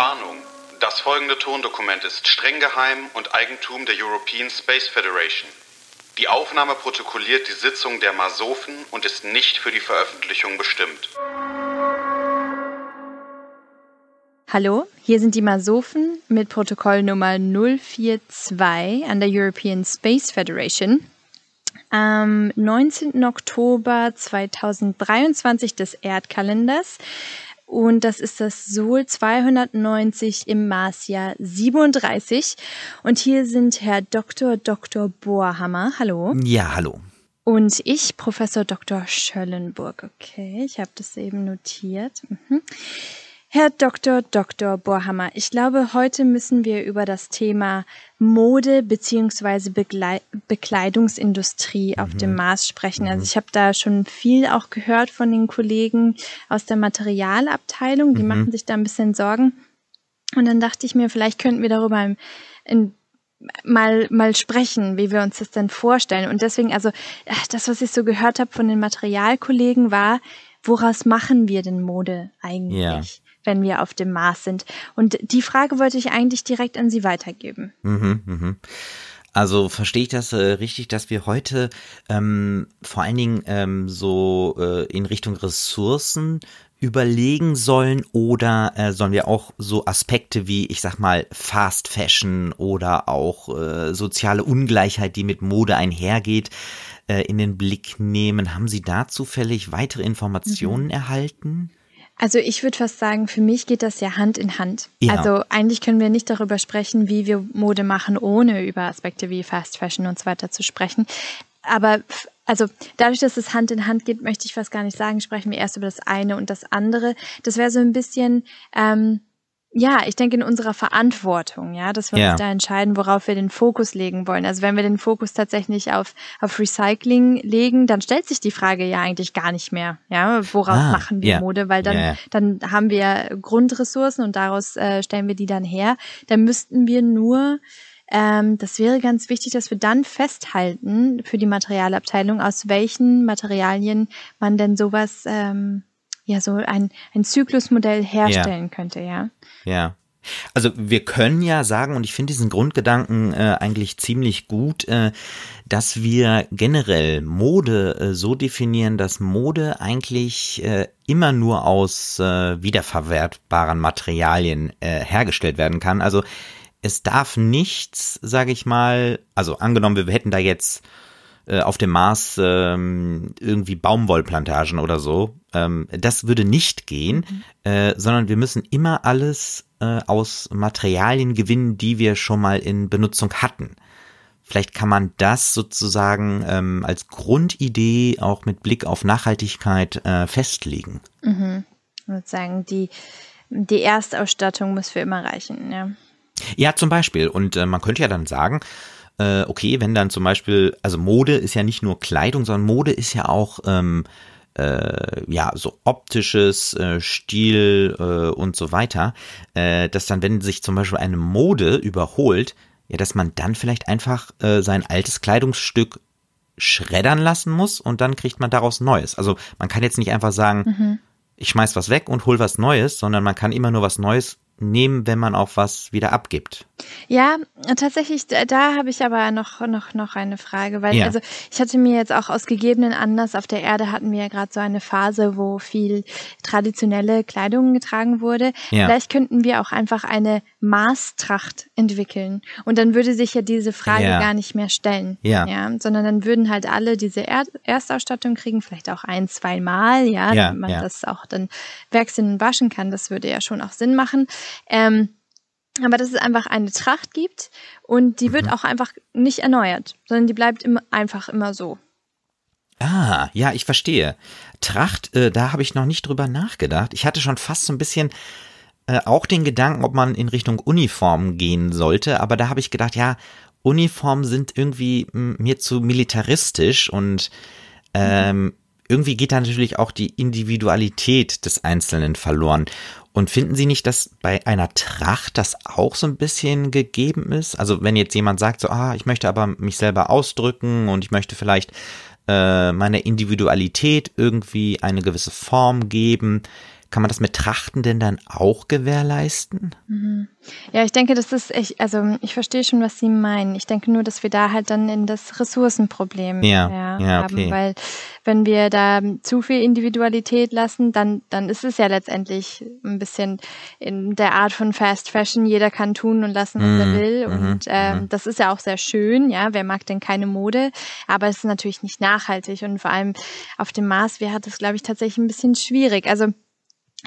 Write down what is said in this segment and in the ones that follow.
Warnung. Das folgende Tondokument ist streng geheim und Eigentum der European Space Federation. Die Aufnahme protokolliert die Sitzung der Masofen und ist nicht für die Veröffentlichung bestimmt. Hallo, hier sind die Masofen mit Protokoll Nummer 042 an der European Space Federation. Am 19. Oktober 2023 des Erdkalenders und das ist das Sol 290 im Marsjahr 37. Und hier sind Herr Dr. Dr. Bohrhammer. Hallo. Ja, hallo. Und ich, Professor Dr. Schöllenburg. Okay, ich habe das eben notiert. Mhm. Herr Dr. Dr. Bohrhammer, ich glaube, heute müssen wir über das Thema Mode beziehungsweise Bekleidungsindustrie auf mhm. dem Mars sprechen. Also mhm. ich habe da schon viel auch gehört von den Kollegen aus der Materialabteilung, die mhm. machen sich da ein bisschen Sorgen. Und dann dachte ich mir, vielleicht könnten wir darüber in, in mal mal sprechen, wie wir uns das denn vorstellen. Und deswegen, also das, was ich so gehört habe von den Materialkollegen, war, woraus machen wir denn Mode eigentlich? Ja wenn wir auf dem Mars sind? Und die Frage wollte ich eigentlich direkt an Sie weitergeben. Mhm, mhm. Also verstehe ich das äh, richtig, dass wir heute ähm, vor allen Dingen ähm, so äh, in Richtung Ressourcen überlegen sollen oder äh, sollen wir auch so Aspekte wie, ich sag mal, Fast Fashion oder auch äh, soziale Ungleichheit, die mit Mode einhergeht, äh, in den Blick nehmen? Haben Sie da zufällig weitere Informationen mhm. erhalten? Also ich würde fast sagen, für mich geht das ja Hand in Hand. Ja. Also eigentlich können wir nicht darüber sprechen, wie wir Mode machen, ohne über Aspekte wie Fast Fashion und so weiter zu sprechen. Aber also dadurch, dass es Hand in Hand geht, möchte ich fast gar nicht sagen, sprechen wir erst über das eine und das andere. Das wäre so ein bisschen ähm, ja, ich denke in unserer Verantwortung, ja, dass wir ja. uns da entscheiden, worauf wir den Fokus legen wollen. Also wenn wir den Fokus tatsächlich auf, auf Recycling legen, dann stellt sich die Frage ja eigentlich gar nicht mehr, ja, woraus ah, machen wir yeah. Mode, weil dann, yeah. dann haben wir Grundressourcen und daraus äh, stellen wir die dann her. Dann müssten wir nur ähm, das wäre ganz wichtig, dass wir dann festhalten für die Materialabteilung, aus welchen Materialien man denn sowas ähm, ja so ein, ein Zyklusmodell herstellen ja. könnte, ja. Ja. Also wir können ja sagen, und ich finde diesen Grundgedanken äh, eigentlich ziemlich gut, äh, dass wir generell Mode äh, so definieren, dass Mode eigentlich äh, immer nur aus äh, wiederverwertbaren Materialien äh, hergestellt werden kann. Also es darf nichts, sage ich mal, also angenommen, wir hätten da jetzt äh, auf dem Mars ähm, irgendwie Baumwollplantagen oder so. Ähm, das würde nicht gehen, mhm. äh, sondern wir müssen immer alles äh, aus Materialien gewinnen, die wir schon mal in Benutzung hatten. Vielleicht kann man das sozusagen ähm, als Grundidee auch mit Blick auf Nachhaltigkeit äh, festlegen. Mhm. Ich würde sagen, die, die Erstausstattung muss für immer reichen, ja. Ja, zum Beispiel. Und äh, man könnte ja dann sagen, äh, okay, wenn dann zum Beispiel, also Mode ist ja nicht nur Kleidung, sondern Mode ist ja auch ähm, äh, ja so optisches äh, Stil äh, und so weiter, äh, dass dann, wenn sich zum Beispiel eine Mode überholt, ja, dass man dann vielleicht einfach äh, sein altes Kleidungsstück schreddern lassen muss und dann kriegt man daraus Neues. Also man kann jetzt nicht einfach sagen, mhm. ich schmeiß was weg und hol was Neues, sondern man kann immer nur was Neues nehmen, wenn man auch was wieder abgibt. Ja, tatsächlich, da habe ich aber noch, noch, noch eine Frage, weil ja. also ich hatte mir jetzt auch aus gegebenen Anlass auf der Erde hatten wir ja gerade so eine Phase, wo viel traditionelle Kleidung getragen wurde. Ja. Vielleicht könnten wir auch einfach eine Maßtracht entwickeln und dann würde sich ja diese Frage ja. gar nicht mehr stellen. Ja. Sondern dann würden halt alle diese er Erstausstattung kriegen, vielleicht auch ein, zwei Mal, ja, ja man das auch dann wechseln und waschen kann. Das würde ja schon auch Sinn machen. Ähm, aber dass es einfach eine Tracht gibt und die wird mhm. auch einfach nicht erneuert, sondern die bleibt immer, einfach immer so. Ah, ja, ich verstehe. Tracht, äh, da habe ich noch nicht drüber nachgedacht. Ich hatte schon fast so ein bisschen äh, auch den Gedanken, ob man in Richtung Uniform gehen sollte, aber da habe ich gedacht, ja, Uniformen sind irgendwie mir zu militaristisch und ähm, irgendwie geht da natürlich auch die Individualität des Einzelnen verloren. Und finden Sie nicht, dass bei einer Tracht das auch so ein bisschen gegeben ist? Also wenn jetzt jemand sagt, so, ah, ich möchte aber mich selber ausdrücken und ich möchte vielleicht äh, meiner Individualität irgendwie eine gewisse Form geben, kann man das mit Trachten denn dann auch gewährleisten? Mhm. Ja, ich denke, das ist echt, also ich verstehe schon, was Sie meinen. Ich denke nur, dass wir da halt dann in das Ressourcenproblem ja, ja, ja okay. haben, weil wenn wir da zu viel Individualität lassen, dann, dann ist es ja letztendlich ein bisschen in der Art von Fast Fashion, jeder kann tun und lassen, was er mhm, will. Mm, und ähm, das ist ja auch sehr schön, ja, wer mag denn keine Mode? Aber es ist natürlich nicht nachhaltig und vor allem auf dem Mars wäre das, glaube ich, tatsächlich ein bisschen schwierig. Also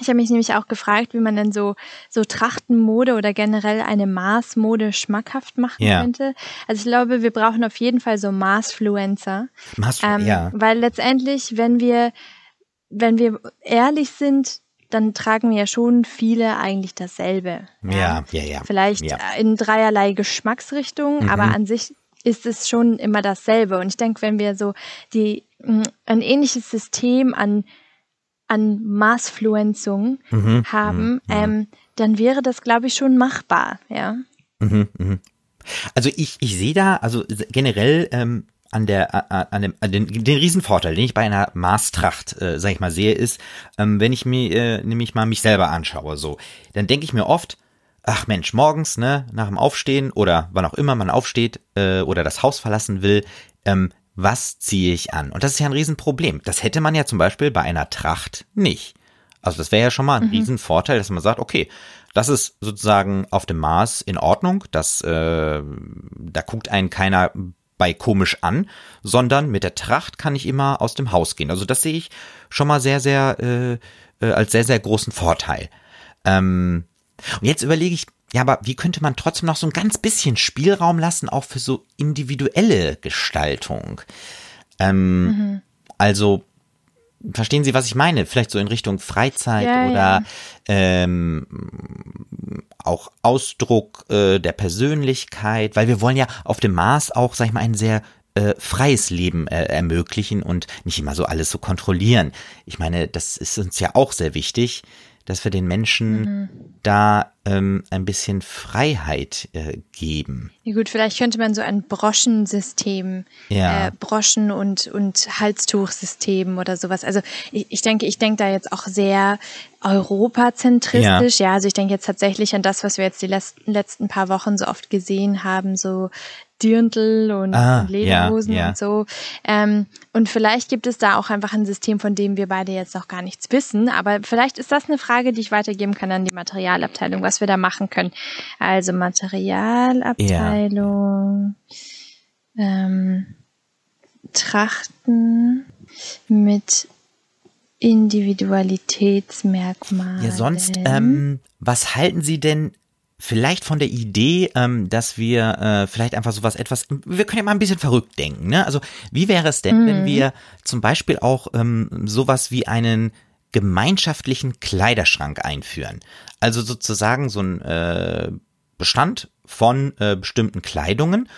ich habe mich nämlich auch gefragt, wie man denn so, so Trachtenmode oder generell eine Maßmode schmackhaft machen ja. könnte. Also ich glaube, wir brauchen auf jeden Fall so Maßfluencer. Maß, ähm, ja. Weil letztendlich, wenn wir, wenn wir ehrlich sind, dann tragen wir ja schon viele eigentlich dasselbe. Ja, ja, ja. Vielleicht ja. in dreierlei Geschmacksrichtungen, mhm. aber an sich ist es schon immer dasselbe. Und ich denke, wenn wir so die, ein ähnliches System an an Maßfluenzung mhm, haben, mhm, ähm, dann wäre das, glaube ich, schon machbar, ja. Mhm, mhm. Also ich, ich sehe da, also generell ähm, an der an dem an den, den Riesenvorteil, den ich bei einer Maßtracht, äh, sag ich mal, sehe, ist, ähm, wenn ich mir äh, nämlich mal mich selber anschaue, so, dann denke ich mir oft, ach Mensch, morgens, ne, nach dem Aufstehen oder wann auch immer man aufsteht äh, oder das Haus verlassen will, ähm, was ziehe ich an? Und das ist ja ein Riesenproblem. Das hätte man ja zum Beispiel bei einer Tracht nicht. Also das wäre ja schon mal ein mhm. Riesenvorteil, dass man sagt, okay, das ist sozusagen auf dem Maß in Ordnung, das, äh, da guckt einen keiner bei komisch an, sondern mit der Tracht kann ich immer aus dem Haus gehen. Also das sehe ich schon mal sehr, sehr, äh, äh, als sehr, sehr großen Vorteil. Ähm, und jetzt überlege ich ja, aber wie könnte man trotzdem noch so ein ganz bisschen Spielraum lassen, auch für so individuelle Gestaltung? Ähm, mhm. Also, verstehen Sie, was ich meine? Vielleicht so in Richtung Freizeit ja, oder ja. Ähm, auch Ausdruck äh, der Persönlichkeit, weil wir wollen ja auf dem Mars auch, sag ich mal, ein sehr äh, freies Leben äh, ermöglichen und nicht immer so alles so kontrollieren. Ich meine, das ist uns ja auch sehr wichtig dass wir den Menschen mhm. da ähm, ein bisschen Freiheit äh, geben. Ja gut, vielleicht könnte man so ein Broschensystem, ja. äh, Broschen- und, und Halstuchsystem oder sowas. Also ich, ich denke, ich denke da jetzt auch sehr europazentristisch. Ja. ja, also ich denke jetzt tatsächlich an das, was wir jetzt die letzten, letzten paar Wochen so oft gesehen haben, so Dirndl und, ah, Lederhosen ja, ja. und so. Ähm, und vielleicht gibt es da auch einfach ein System, von dem wir beide jetzt noch gar nichts wissen. Aber vielleicht ist das eine Frage, die ich weitergeben kann an die Materialabteilung, was wir da machen können. Also Materialabteilung, ja. ähm, Trachten mit Individualitätsmerkmalen. Ja, sonst, ähm, was halten Sie denn vielleicht von der Idee, ähm, dass wir äh, vielleicht einfach sowas etwas, wir können ja mal ein bisschen verrückt denken, ne? Also wie wäre es denn, mhm. wenn wir zum Beispiel auch ähm, sowas wie einen gemeinschaftlichen Kleiderschrank einführen? Also sozusagen so ein äh, Bestand von äh, bestimmten Kleidungen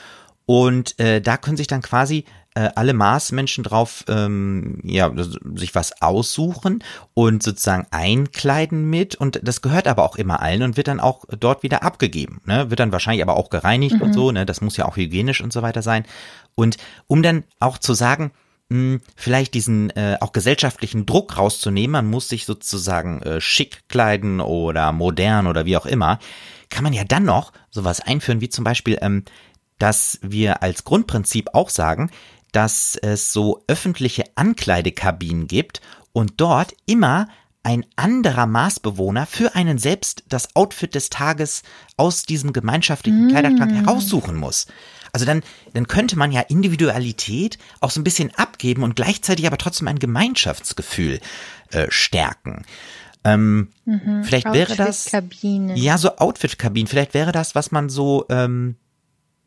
und äh, da können sich dann quasi äh, alle Marsmenschen drauf ähm, ja sich was aussuchen und sozusagen einkleiden mit. Und das gehört aber auch immer allen und wird dann auch dort wieder abgegeben ne? Wird dann wahrscheinlich aber auch gereinigt mhm. und so ne? Das muss ja auch hygienisch und so weiter sein. Und um dann auch zu sagen mh, hm, vielleicht diesen äh, auch gesellschaftlichen Druck rauszunehmen man muss sich sozusagen äh, schick kleiden oder modern oder wie auch immer kann man ja dann noch sowas einführen wie zum Beispiel ähm, dass wir als Grundprinzip auch sagen, dass es so öffentliche Ankleidekabinen gibt und dort immer ein anderer Maßbewohner für einen selbst das Outfit des Tages aus diesem gemeinschaftlichen mm. Kleiderschrank heraussuchen muss. Also dann, dann könnte man ja Individualität auch so ein bisschen abgeben und gleichzeitig aber trotzdem ein Gemeinschaftsgefühl äh, stärken. Ähm, mhm. Vielleicht wäre das ja so Outfit-Kabinen. Vielleicht wäre das, was man so ähm,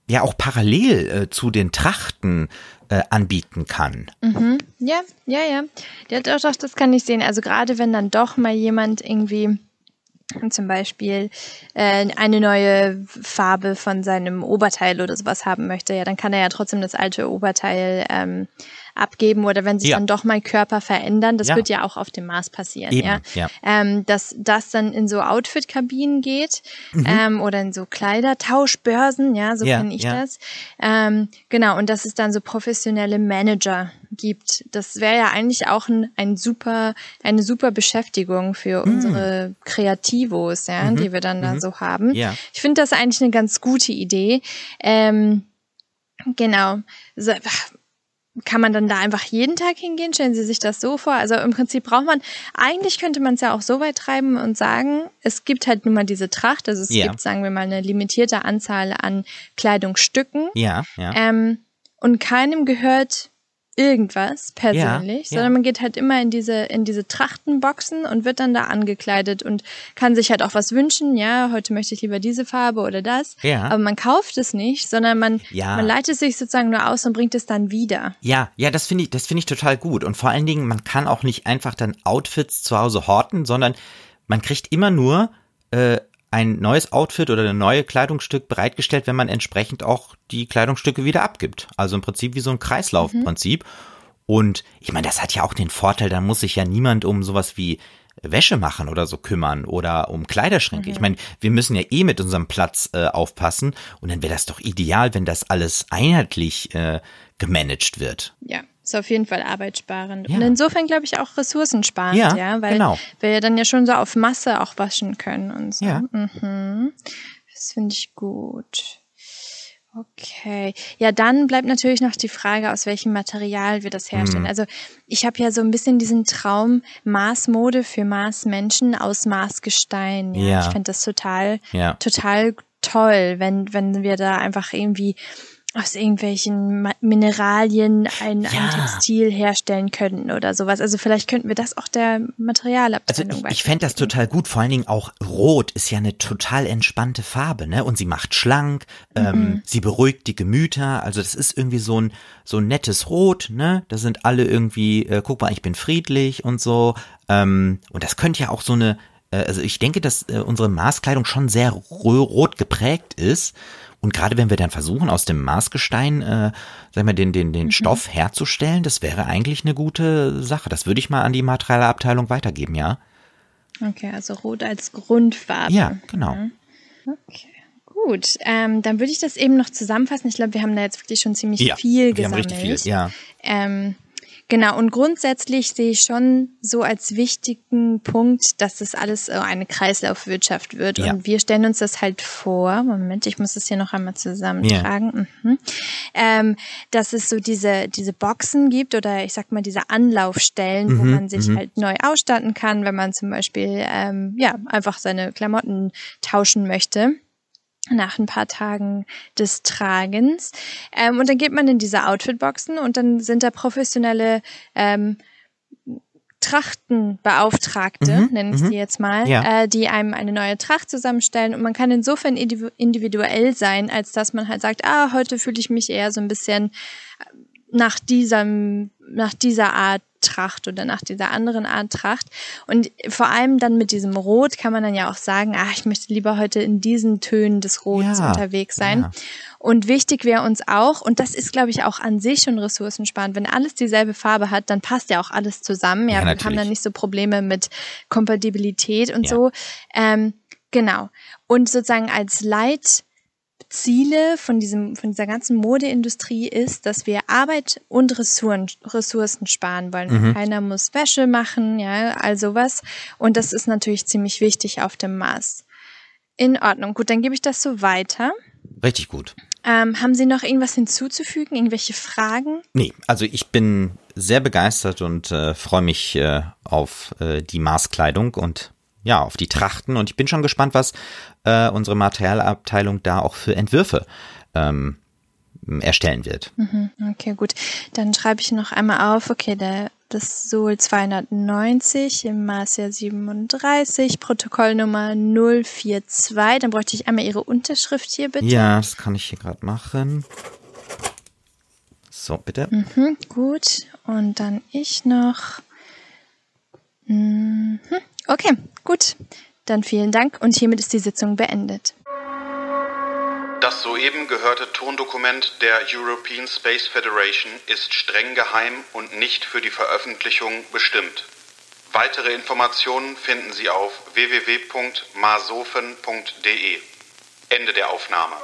ja auch parallel äh, zu den Trachten äh, anbieten kann. Mhm. Ja, ja, ja. Ja, doch, doch, das kann ich sehen. Also gerade wenn dann doch mal jemand irgendwie zum Beispiel äh, eine neue Farbe von seinem Oberteil oder sowas haben möchte, ja, dann kann er ja trotzdem das alte Oberteil ähm, abgeben oder wenn sich ja. dann doch mal Körper verändern, das ja. wird ja auch auf dem Mars passieren, Eben, ja, ja. Ähm, dass das dann in so Outfit-Kabinen geht mhm. ähm, oder in so Kleidertauschbörsen, ja, so kenne ich das. Ähm, genau, und dass es dann so professionelle Manager gibt. Das wäre ja eigentlich auch ein, ein super, eine super Beschäftigung für mm. unsere Kreativos, ja, mhm. die wir dann mhm. da so haben. Ja. Ich finde das eigentlich eine ganz gute Idee. Ähm, genau. So, kann man dann da einfach jeden Tag hingehen? Stellen Sie sich das so vor? Also im Prinzip braucht man, eigentlich könnte man es ja auch so weit treiben und sagen, es gibt halt nun mal diese Tracht, also es ja. gibt, sagen wir mal, eine limitierte Anzahl an Kleidungsstücken. Ja, ja. Ähm, und keinem gehört irgendwas persönlich, ja, sondern ja. man geht halt immer in diese in diese Trachtenboxen und wird dann da angekleidet und kann sich halt auch was wünschen. Ja, heute möchte ich lieber diese Farbe oder das. Ja. Aber man kauft es nicht, sondern man ja. man leitet sich sozusagen nur aus und bringt es dann wieder. Ja, ja, das finde ich das finde ich total gut und vor allen Dingen man kann auch nicht einfach dann Outfits zu Hause horten, sondern man kriegt immer nur äh, ein neues Outfit oder ein neues Kleidungsstück bereitgestellt, wenn man entsprechend auch die Kleidungsstücke wieder abgibt. Also im Prinzip wie so ein Kreislaufprinzip. Mhm. Und ich meine, das hat ja auch den Vorteil, da muss sich ja niemand um sowas wie Wäsche machen oder so kümmern oder um Kleiderschränke. Mhm. Ich meine, wir müssen ja eh mit unserem Platz äh, aufpassen und dann wäre das doch ideal, wenn das alles einheitlich äh, gemanagt wird. Ja, ist auf jeden Fall arbeitssparend. Ja. Und insofern glaube ich auch ressourcensparend, ja, ja weil genau. wir ja dann ja schon so auf Masse auch waschen können und so. Ja. Mhm. Das finde ich gut. Okay. Ja, dann bleibt natürlich noch die Frage, aus welchem Material wir das herstellen. Mhm. Also ich habe ja so ein bisschen diesen Traum Maßmode für Maßmenschen aus Maßgestein. Ja. ja. Ich finde das total, ja. total toll, wenn, wenn wir da einfach irgendwie aus irgendwelchen Mineralien ein, ja. ein Textil herstellen könnten oder sowas. Also vielleicht könnten wir das auch der Materialabteilung Also ich, ich fände das total gut. Vor allen Dingen auch Rot ist ja eine total entspannte Farbe, ne? Und sie macht schlank, ähm, mhm. ähm, sie beruhigt die Gemüter. Also das ist irgendwie so ein so ein nettes Rot, ne? Da sind alle irgendwie, äh, guck mal, ich bin friedlich und so. Ähm, und das könnte ja auch so eine äh, also ich denke, dass äh, unsere Maßkleidung schon sehr rot geprägt ist und gerade wenn wir dann versuchen, aus dem Maßgestein, äh, sagen wir, den, den, den mhm. Stoff herzustellen, das wäre eigentlich eine gute Sache. Das würde ich mal an die Materialabteilung weitergeben, ja. Okay, also rot als Grundfarbe. Ja, genau. Mhm. Okay. Gut, ähm, dann würde ich das eben noch zusammenfassen. Ich glaube, wir haben da jetzt wirklich schon ziemlich ja, viel gesammelt. Wir haben richtig viel, ja. Ähm, Genau, und grundsätzlich sehe ich schon so als wichtigen Punkt, dass das alles eine Kreislaufwirtschaft wird. Ja. Und wir stellen uns das halt vor, Moment, ich muss das hier noch einmal zusammentragen, ja. mhm. ähm, dass es so diese, diese Boxen gibt oder ich sag mal diese Anlaufstellen, mhm, wo man sich mhm. halt neu ausstatten kann, wenn man zum Beispiel ähm, ja einfach seine Klamotten tauschen möchte nach ein paar Tagen des Tragens. Ähm, und dann geht man in diese Outfitboxen und dann sind da professionelle ähm, Trachtenbeauftragte, mhm, nenne ich sie mhm. jetzt mal, ja. äh, die einem eine neue Tracht zusammenstellen und man kann insofern individuell sein, als dass man halt sagt, ah, heute fühle ich mich eher so ein bisschen nach diesem, nach dieser Art Tracht oder nach dieser anderen Art Tracht. Und vor allem dann mit diesem Rot kann man dann ja auch sagen, ah, ich möchte lieber heute in diesen Tönen des Rots ja, unterwegs sein. Ja. Und wichtig wäre uns auch, und das ist, glaube ich, auch an sich schon ressourcensparend, wenn alles dieselbe Farbe hat, dann passt ja auch alles zusammen. Ja, ja wir haben dann nicht so Probleme mit Kompatibilität und so. Ähm, genau. Und sozusagen als Leit Ziele von diesem, von dieser ganzen Modeindustrie ist, dass wir Arbeit und Ressourcen, Ressourcen sparen wollen. Mhm. Keiner muss Wäsche machen, ja, all sowas. Und das ist natürlich ziemlich wichtig auf dem Mars. In Ordnung. Gut, dann gebe ich das so weiter. Richtig gut. Ähm, haben Sie noch irgendwas hinzuzufügen? Irgendwelche Fragen? Nee, also ich bin sehr begeistert und äh, freue mich äh, auf äh, die Maßkleidung und ja, auf die Trachten und ich bin schon gespannt, was äh, unsere Materialabteilung da auch für Entwürfe ähm, erstellen wird. Mhm, okay, gut. Dann schreibe ich noch einmal auf, okay, der, das Sol 290 im Maßjahr 37, Protokollnummer 042. Dann bräuchte ich einmal Ihre Unterschrift hier, bitte. Ja, das kann ich hier gerade machen. So, bitte. Mhm, gut. Und dann ich noch. Mhm. Okay, gut. Dann vielen Dank und hiermit ist die Sitzung beendet. Das soeben gehörte Tondokument der European Space Federation ist streng geheim und nicht für die Veröffentlichung bestimmt. Weitere Informationen finden Sie auf www.masofen.de. Ende der Aufnahme.